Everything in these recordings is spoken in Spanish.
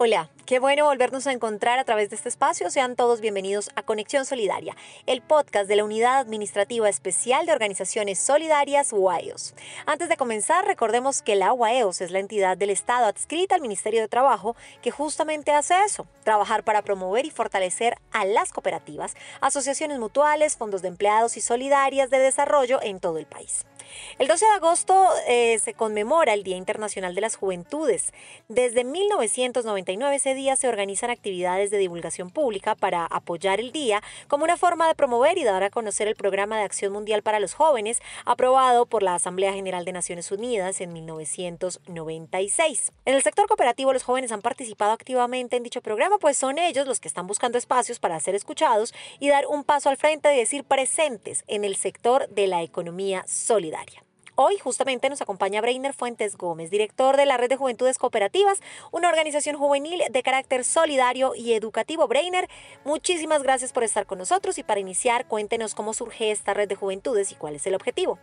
Hola, qué bueno volvernos a encontrar a través de este espacio. Sean todos bienvenidos a Conexión Solidaria, el podcast de la Unidad Administrativa Especial de Organizaciones Solidarias UAEOS. Antes de comenzar, recordemos que la UAEOS es la entidad del Estado adscrita al Ministerio de Trabajo que justamente hace eso, trabajar para promover y fortalecer a las cooperativas, asociaciones mutuales, fondos de empleados y solidarias de desarrollo en todo el país. El 12 de agosto eh, se conmemora el Día Internacional de las Juventudes. Desde 1999 ese día se organizan actividades de divulgación pública para apoyar el día como una forma de promover y dar a conocer el Programa de Acción Mundial para los Jóvenes aprobado por la Asamblea General de Naciones Unidas en 1996. En el sector cooperativo los jóvenes han participado activamente en dicho programa, pues son ellos los que están buscando espacios para ser escuchados y dar un paso al frente y decir presentes en el sector de la economía sólida. Hoy justamente nos acompaña Breiner Fuentes Gómez, director de la Red de Juventudes Cooperativas, una organización juvenil de carácter solidario y educativo. Breiner, muchísimas gracias por estar con nosotros y para iniciar, cuéntenos cómo surge esta Red de Juventudes y cuál es el objetivo.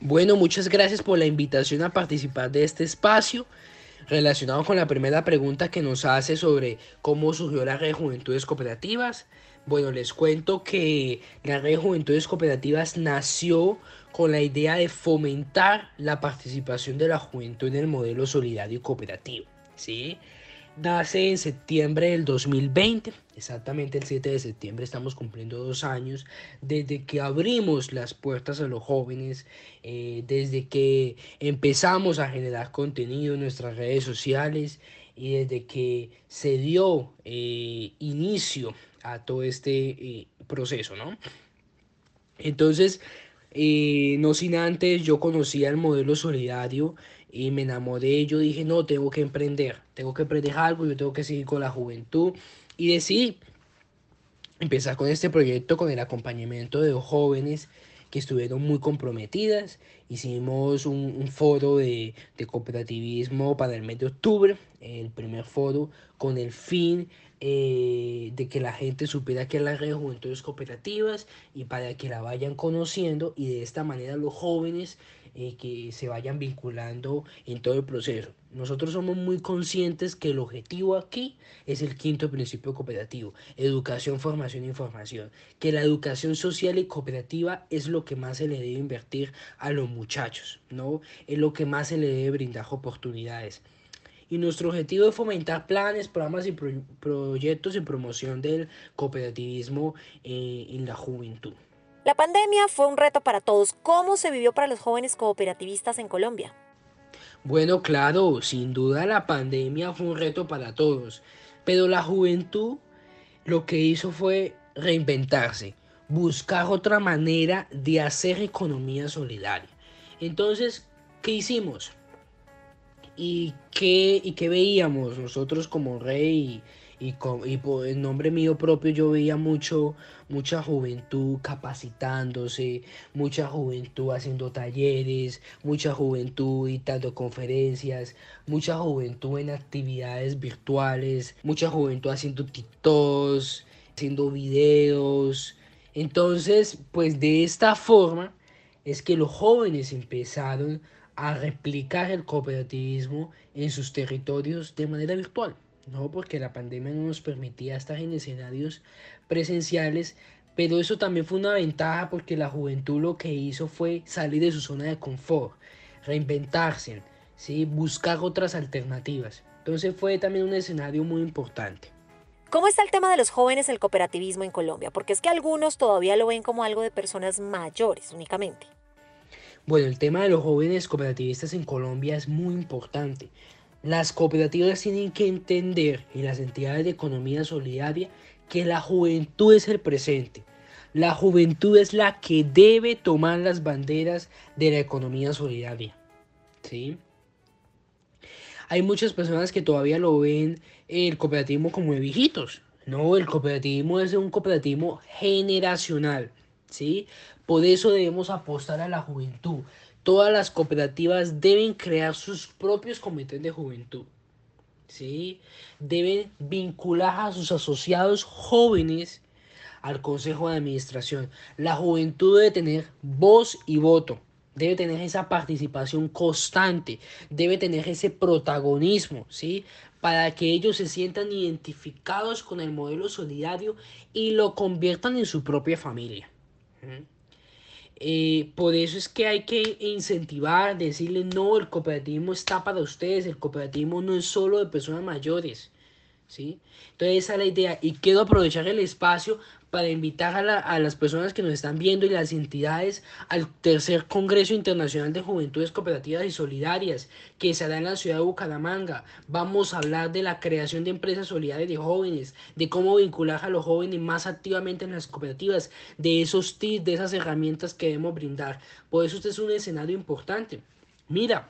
Bueno, muchas gracias por la invitación a participar de este espacio relacionado con la primera pregunta que nos hace sobre cómo surgió la Red de Juventudes Cooperativas. Bueno, les cuento que la Red de Juventudes Cooperativas nació con la idea de fomentar la participación de la juventud en el modelo solidario y cooperativo. ¿sí? Nace en septiembre del 2020, exactamente el 7 de septiembre estamos cumpliendo dos años desde que abrimos las puertas a los jóvenes, eh, desde que empezamos a generar contenido en nuestras redes sociales y desde que se dio eh, inicio a todo este eh, proceso, ¿no? Entonces, eh, no sin antes, yo conocía el modelo solidario y me enamoré. Yo dije, no, tengo que emprender, tengo que emprender algo, yo tengo que seguir con la juventud. Y decidí empezar con este proyecto, con el acompañamiento de dos jóvenes que estuvieron muy comprometidas. Hicimos un, foro de, cooperativismo para el mes de octubre, el primer foro con el fin eh, de que la gente supiera que la red de juventudes cooperativas y para que la vayan conociendo y de esta manera los jóvenes eh, que se vayan vinculando en todo el proceso. Nosotros somos muy conscientes que el objetivo aquí es el quinto principio cooperativo, educación, formación e información, que la educación social y cooperativa es lo que más se le debe invertir a los muchachos, ¿no? Es lo que más se le debe brindar oportunidades y nuestro objetivo es fomentar planes, programas y proyectos en promoción del cooperativismo eh, en la juventud. La pandemia fue un reto para todos. ¿Cómo se vivió para los jóvenes cooperativistas en Colombia? Bueno, claro, sin duda la pandemia fue un reto para todos, pero la juventud lo que hizo fue reinventarse, buscar otra manera de hacer economía solidaria. Entonces, ¿qué hicimos? ¿Y qué, y qué veíamos nosotros como rey? Y, y, por el nombre mío propio yo veía mucho, mucha juventud capacitándose, mucha juventud haciendo talleres, mucha juventud dando conferencias, mucha juventud en actividades virtuales, mucha juventud haciendo TikToks, haciendo videos. Entonces, pues de esta forma es que los jóvenes empezaron a replicar el cooperativismo en sus territorios de manera virtual, ¿no? Porque la pandemia no nos permitía estar en escenarios presenciales, pero eso también fue una ventaja porque la juventud lo que hizo fue salir de su zona de confort, reinventarse, ¿sí? buscar otras alternativas. Entonces fue también un escenario muy importante. ¿Cómo está el tema de los jóvenes el cooperativismo en Colombia? Porque es que algunos todavía lo ven como algo de personas mayores únicamente. Bueno, el tema de los jóvenes cooperativistas en Colombia es muy importante. Las cooperativas tienen que entender y las entidades de economía solidaria que la juventud es el presente. La juventud es la que debe tomar las banderas de la economía solidaria. ¿Sí? hay muchas personas que todavía lo ven el cooperativismo como de viejitos. No, el cooperativismo es un cooperativismo generacional, ¿sí? Por eso debemos apostar a la juventud. Todas las cooperativas deben crear sus propios comités de juventud, ¿sí? Deben vincular a sus asociados jóvenes al consejo de administración. La juventud debe tener voz y voto debe tener esa participación constante, debe tener ese protagonismo, ¿sí? Para que ellos se sientan identificados con el modelo solidario y lo conviertan en su propia familia. Eh, por eso es que hay que incentivar, decirle, no, el cooperativismo está para ustedes, el cooperativismo no es solo de personas mayores. ¿sí? Entonces esa es la idea y quiero aprovechar el espacio para invitar a, las personas que nos están viendo y las entidades al tercer Congreso Internacional de Juventudes Cooperativas y Solidarias que se hará en la ciudad de Bucaramanga. Vamos a hablar de la creación de empresas solidarias de jóvenes, de cómo vincular a los jóvenes más activamente en las cooperativas, de esos tips, de esas herramientas que debemos brindar. Por eso este es un escenario importante. Mira,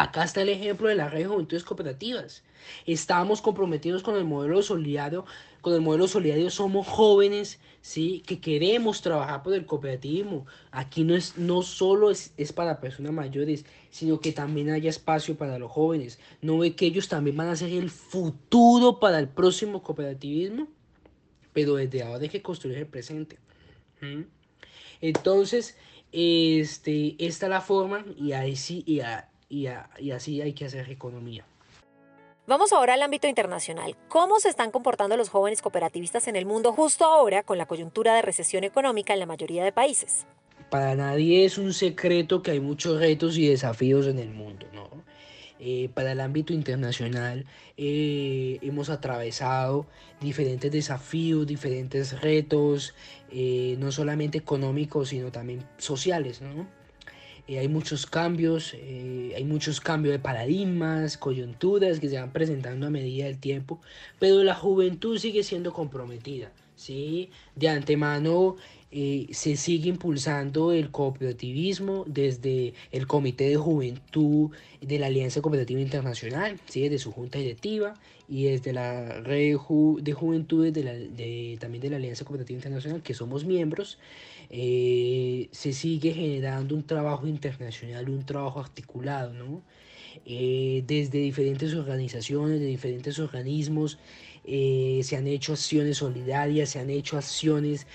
Acá está el ejemplo de la red de juventudes cooperativas. Estamos comprometidos con el modelo solidario, con el modelo solidario somos jóvenes, sí, que queremos trabajar por el cooperativismo. Aquí no es no solo es, es para personas mayores, sino que también haya espacio para los jóvenes. ¿No ve que ellos también van a ser el futuro para el próximo cooperativismo? Pero desde ahora hay que construir el presente. ¿Mm? Entonces, este, esta es la forma y ahí sí, y, y, así hay que hacer economía. Vamos ahora al ámbito internacional. ¿Cómo se están comportando los jóvenes cooperativistas en el mundo justo ahora con la coyuntura de recesión económica en la mayoría de países? Para nadie es un secreto que hay muchos retos y desafíos en el mundo, ¿no? Eh, para el ámbito internacional eh, hemos atravesado diferentes desafíos, diferentes retos, eh, no solamente económicos, sino también sociales, ¿no? Eh, hay muchos cambios, eh, hay muchos cambios de paradigmas, coyunturas que se van presentando a medida del tiempo, pero la juventud sigue siendo comprometida, ¿sí? De antemano eh, se sigue impulsando el cooperativismo desde el Comité de Juventud de la Alianza Cooperativa Internacional, ¿sí? desde su junta directiva y desde la red de juventudes de la, de, también de la Alianza Cooperativa Internacional, que somos miembros, eh, se sigue generando un trabajo internacional, un trabajo articulado, ¿no? Eh, desde diferentes organizaciones, de diferentes organismos, eh, se han hecho acciones solidarias, se han hecho acciones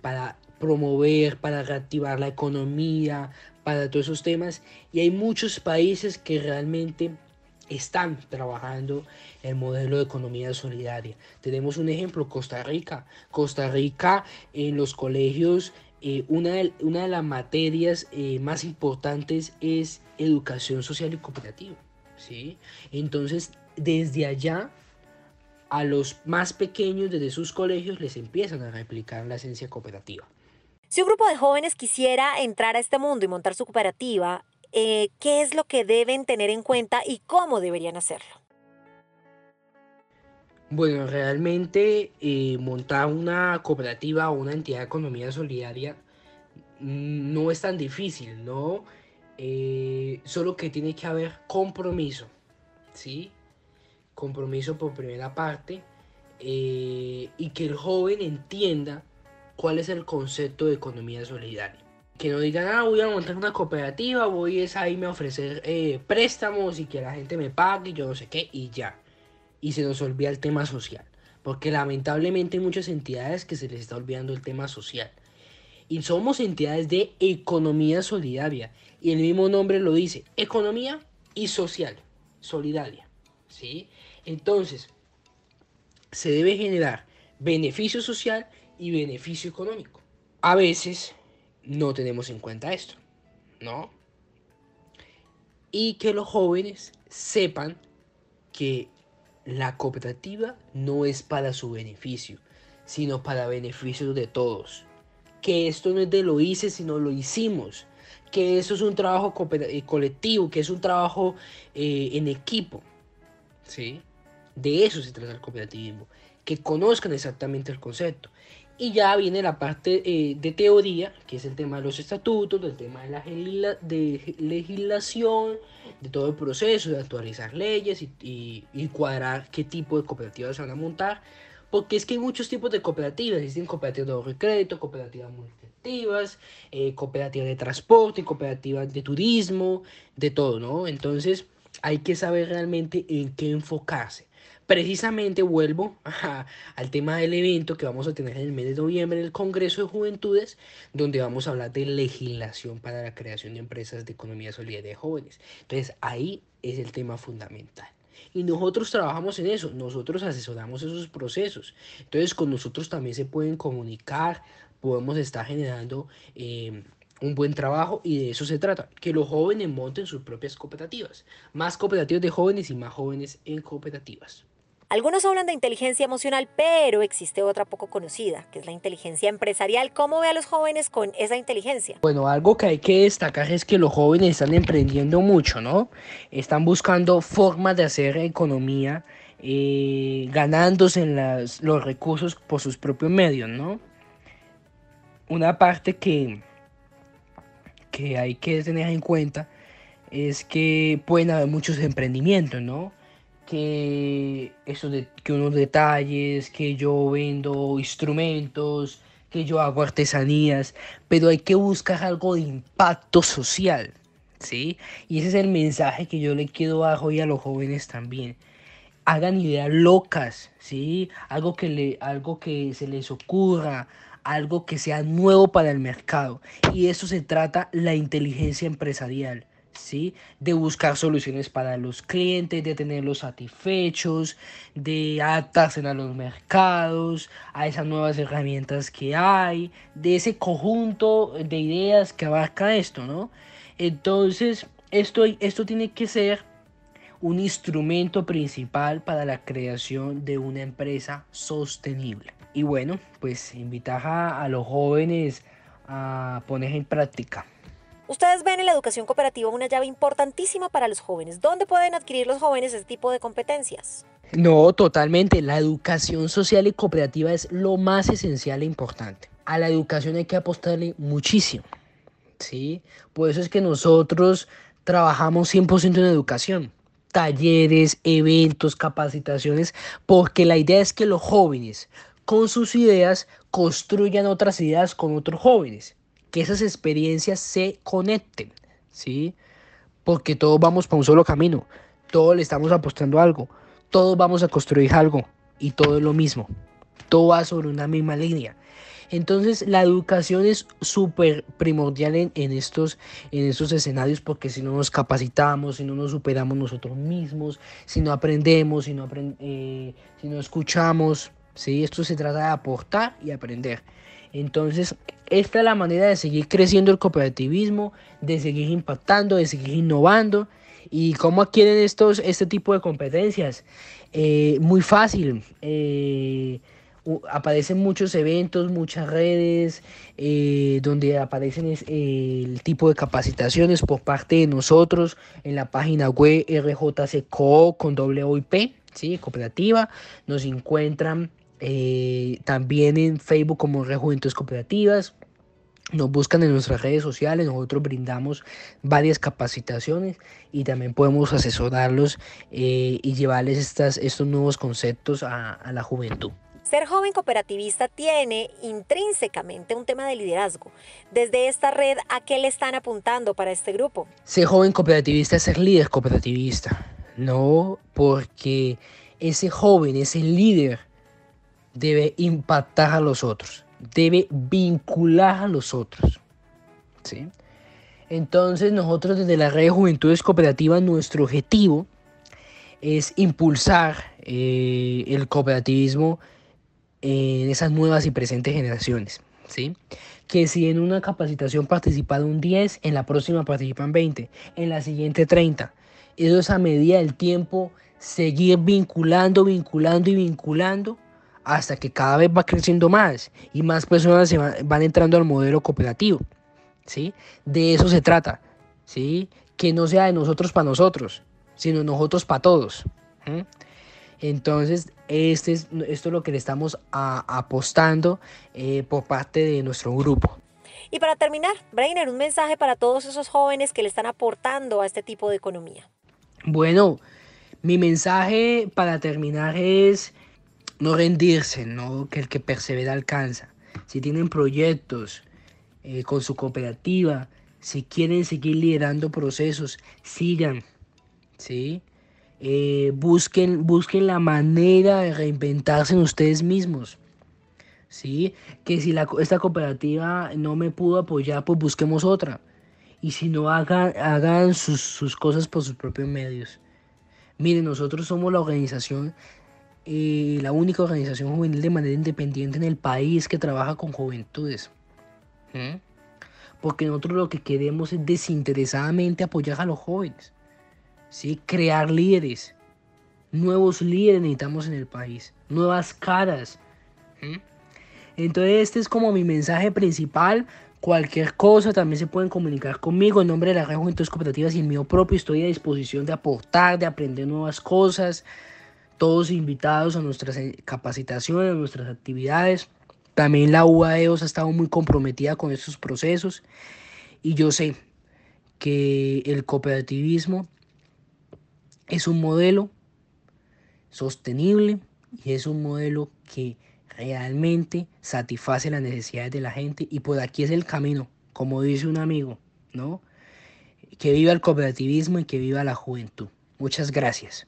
para promover, para reactivar la economía, para todos esos temas. Y hay muchos países que realmente están trabajando el modelo de economía solidaria. Tenemos un ejemplo, Costa Rica. Costa Rica en los colegios eh, una, de, las materias eh, más importantes es educación social y cooperativa. ¿sí? Entonces, desde allá, a los más pequeños, desde sus colegios, les empiezan a replicar la esencia cooperativa. Si un grupo de jóvenes quisiera entrar a este mundo y montar su cooperativa, eh, ¿qué es lo que deben tener en cuenta y cómo deberían hacerlo? Bueno, realmente eh, montar una cooperativa o una entidad de economía solidaria mm, no es tan difícil, ¿no? Eh, solo que tiene que haber compromiso, ¿sí? Compromiso por primera parte eh, y que el joven entienda cuál es el concepto de economía solidaria. Que no digan, ah, voy a montar una cooperativa, voy a irme a ofrecer préstamos y que la gente me pague yo no sé qué y ya y se nos olvida el tema social. Porque lamentablemente hay muchas entidades que se les está olvidando el tema social. Y somos entidades de economía solidaria. Y el mismo nombre lo dice, economía y social, solidaria. ¿Sí? Entonces, se debe generar beneficio social y beneficio económico. A veces no tenemos en cuenta esto, ¿no? Y que los jóvenes sepan que la cooperativa no es para su beneficio, sino para beneficio de todos. Que esto no es de lo hice, sino lo hicimos. Que eso es un trabajo eh, colectivo, que es un trabajo eh, en equipo. ¿Sí? De eso se trata el cooperativismo. Que conozcan exactamente el concepto. Y ya viene la parte eh, de teoría, que es el tema de los estatutos, del tema de la legislación, de todo el proceso, de actualizar leyes y, y, cuadrar qué tipo de cooperativas se van a montar. Porque es que hay muchos tipos de cooperativas. Existen cooperativas de ahorro y crédito, cooperativas multiactivas, eh, cooperativas de transporte, cooperativas de turismo, de todo, ¿no? Entonces hay que saber realmente en qué enfocarse. Precisamente vuelvo al tema del evento que vamos a tener en el mes de noviembre en el Congreso de Juventudes, donde vamos a hablar de legislación para la creación de empresas de economía solidaria de jóvenes. Entonces ahí es el tema fundamental. Y nosotros trabajamos en eso, nosotros asesoramos esos procesos. Entonces con nosotros también se pueden comunicar, podemos estar generando... Eh, un buen trabajo y de eso se trata, que los jóvenes monten sus propias cooperativas, más cooperativas de jóvenes y más jóvenes en cooperativas. Algunos hablan de inteligencia emocional, pero existe otra poco conocida, que es la inteligencia empresarial. ¿Cómo ve a los jóvenes con esa inteligencia? Bueno, algo que hay que destacar es que los jóvenes están emprendiendo mucho, ¿no? Están buscando formas de hacer economía, eh, ganándose en los recursos por sus propios medios, ¿no? Una parte que, que hay que tener en cuenta es que pueden haber muchos emprendimientos, ¿no? que, eso de, que unos detalles, que yo vendo instrumentos, que yo hago artesanías, pero hay que buscar algo de impacto social, ¿sí? Y ese es el mensaje que yo le quiero dar hoy a los jóvenes también. Hagan ideas locas, ¿sí? Algo que, le, algo que se les ocurra, algo que sea nuevo para el mercado. Y eso se trata la inteligencia empresarial. ¿sí? De buscar soluciones para los clientes, de tenerlos satisfechos, de adaptarse a los mercados, a esas nuevas herramientas que hay, de ese conjunto de ideas que abarca esto, ¿no? Entonces, esto, esto tiene que ser un instrumento principal para la creación de una empresa sostenible. Y bueno, pues invitar a los jóvenes a poner en práctica Ustedes ven en la educación cooperativa una llave importantísima para los jóvenes. ¿Dónde pueden adquirir los jóvenes este tipo de competencias? No, totalmente. La educación social y cooperativa es lo más esencial e importante. A la educación hay que apostarle muchísimo. ¿sí? Por eso es que nosotros trabajamos 100% en educación. Talleres, eventos, capacitaciones, porque la idea es que los jóvenes con sus ideas construyan otras ideas con otros jóvenes. Que esas experiencias se conecten, ¿sí? Porque todos vamos para un solo camino, todos le estamos apostando algo, todos vamos a construir algo. Y todo es lo mismo, todo va sobre una misma línea. Entonces la educación es súper primordial en, estos, en estos escenarios porque si no nos capacitamos, si no nos superamos nosotros mismos, si no aprendemos, si no, eh, si no escuchamos, ¿sí? esto se trata de aportar y aprender. Entonces, esta es la manera de seguir creciendo el cooperativismo, de seguir impactando, de seguir innovando. ¿Y cómo adquieren estos, este tipo de competencias? Eh, muy fácil. Eh, aparecen muchos eventos, muchas redes, eh, donde aparecen el tipo de capacitaciones por parte de nosotros en la página web RJCCO con WIP, ¿sí? cooperativa. Nos encuentran eh, también en Facebook como Red Juventudes Cooperativas. Nos buscan en nuestras redes sociales, nosotros brindamos varias capacitaciones y también podemos asesorarlos eh, y llevarles estas, estos nuevos conceptos a, a la juventud. Ser joven cooperativista tiene intrínsecamente un tema de liderazgo. Desde esta red, ¿a qué le están apuntando para este grupo? Ser joven cooperativista es ser líder cooperativista. No, porque ese joven, ese líder, debe impactar a los otros, debe vincular a los otros. ¿sí? Entonces nosotros desde la red de Juventudes Cooperativas nuestro objetivo es impulsar eh, el cooperativismo en esas nuevas y presentes generaciones. ¿sí? Que si en una capacitación participan 10, en la próxima participan 20, en la siguiente 30. Eso es a medida del tiempo seguir vinculando, vinculando y vinculando hasta que cada vez va creciendo más y más personas se van, entrando al modelo cooperativo. ¿sí? De eso se trata. ¿sí? Que no sea de nosotros para nosotros, sino nosotros para todos. Entonces, este es, esto es lo que le estamos apostando eh, por parte de nuestro grupo. Y para terminar, Brainer, un mensaje para todos esos jóvenes que le están aportando a este tipo de economía. Bueno, mi mensaje para terminar es no rendirse, ¿no? que el que persevera alcanza. Si tienen proyectos eh, con su cooperativa, si quieren seguir liderando procesos, sigan, ¿sí? Eh, busquen, busquen la manera de reinventarse en ustedes mismos. ¿sí? Que si esta cooperativa no me pudo apoyar, pues busquemos otra. Y si no, hagan, hagan sus, sus cosas por sus propios medios. Miren, nosotros somos la organización, eh, la única organización juvenil de manera independiente en el país que trabaja con juventudes. Porque nosotros lo que queremos es desinteresadamente apoyar a los jóvenes. ¿sí? Crear líderes. Nuevos líderes necesitamos en el país. Nuevas caras. Entonces este es como mi mensaje principal. Cualquier cosa también se pueden comunicar conmigo en nombre de la red Juventudes Cooperativas y el mío propio. Estoy a disposición de aportar, de aprender nuevas cosas. Todos invitados a nuestras eh, capacitaciones, a nuestras actividades. También la UAEOS ha estado muy comprometida con estos procesos. Y yo sé que el cooperativismo es un modelo sostenible y es un modelo que realmente satisface las necesidades de la gente y por aquí es el camino, como dice un amigo, ¿no? Que viva el cooperativismo y que viva la juventud. Muchas gracias.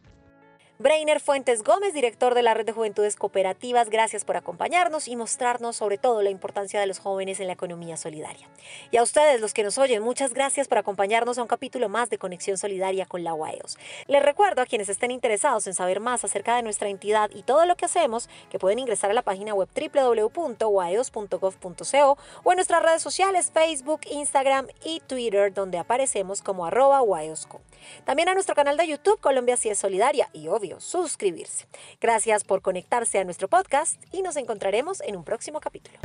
Brainer Fuentes Gómez, director de la Red de Juventudes Cooperativas, gracias por acompañarnos y mostrarnos sobre todo la importancia de los jóvenes en la economía solidaria. Y a ustedes, los que nos oyen, muchas gracias por acompañarnos a un capítulo más de Conexión Solidaria con la UAEOS. Les recuerdo a quienes estén interesados en saber más acerca de nuestra entidad y todo lo que hacemos, que pueden ingresar a la página web www.uaeos.gov.co o en nuestras redes sociales Facebook, Instagram y Twitter, donde aparecemos como arroba UAEOSCO. También a nuestro canal de YouTube Colombia Si es Solidaria y obvio suscribirse. Gracias por conectarse a nuestro podcast y nos encontraremos en un próximo capítulo.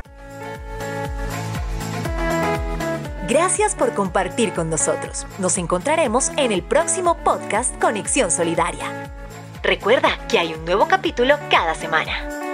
Gracias por compartir con nosotros. Nos encontraremos en el próximo podcast Conexión Solidaria. Recuerda que hay un nuevo capítulo cada semana.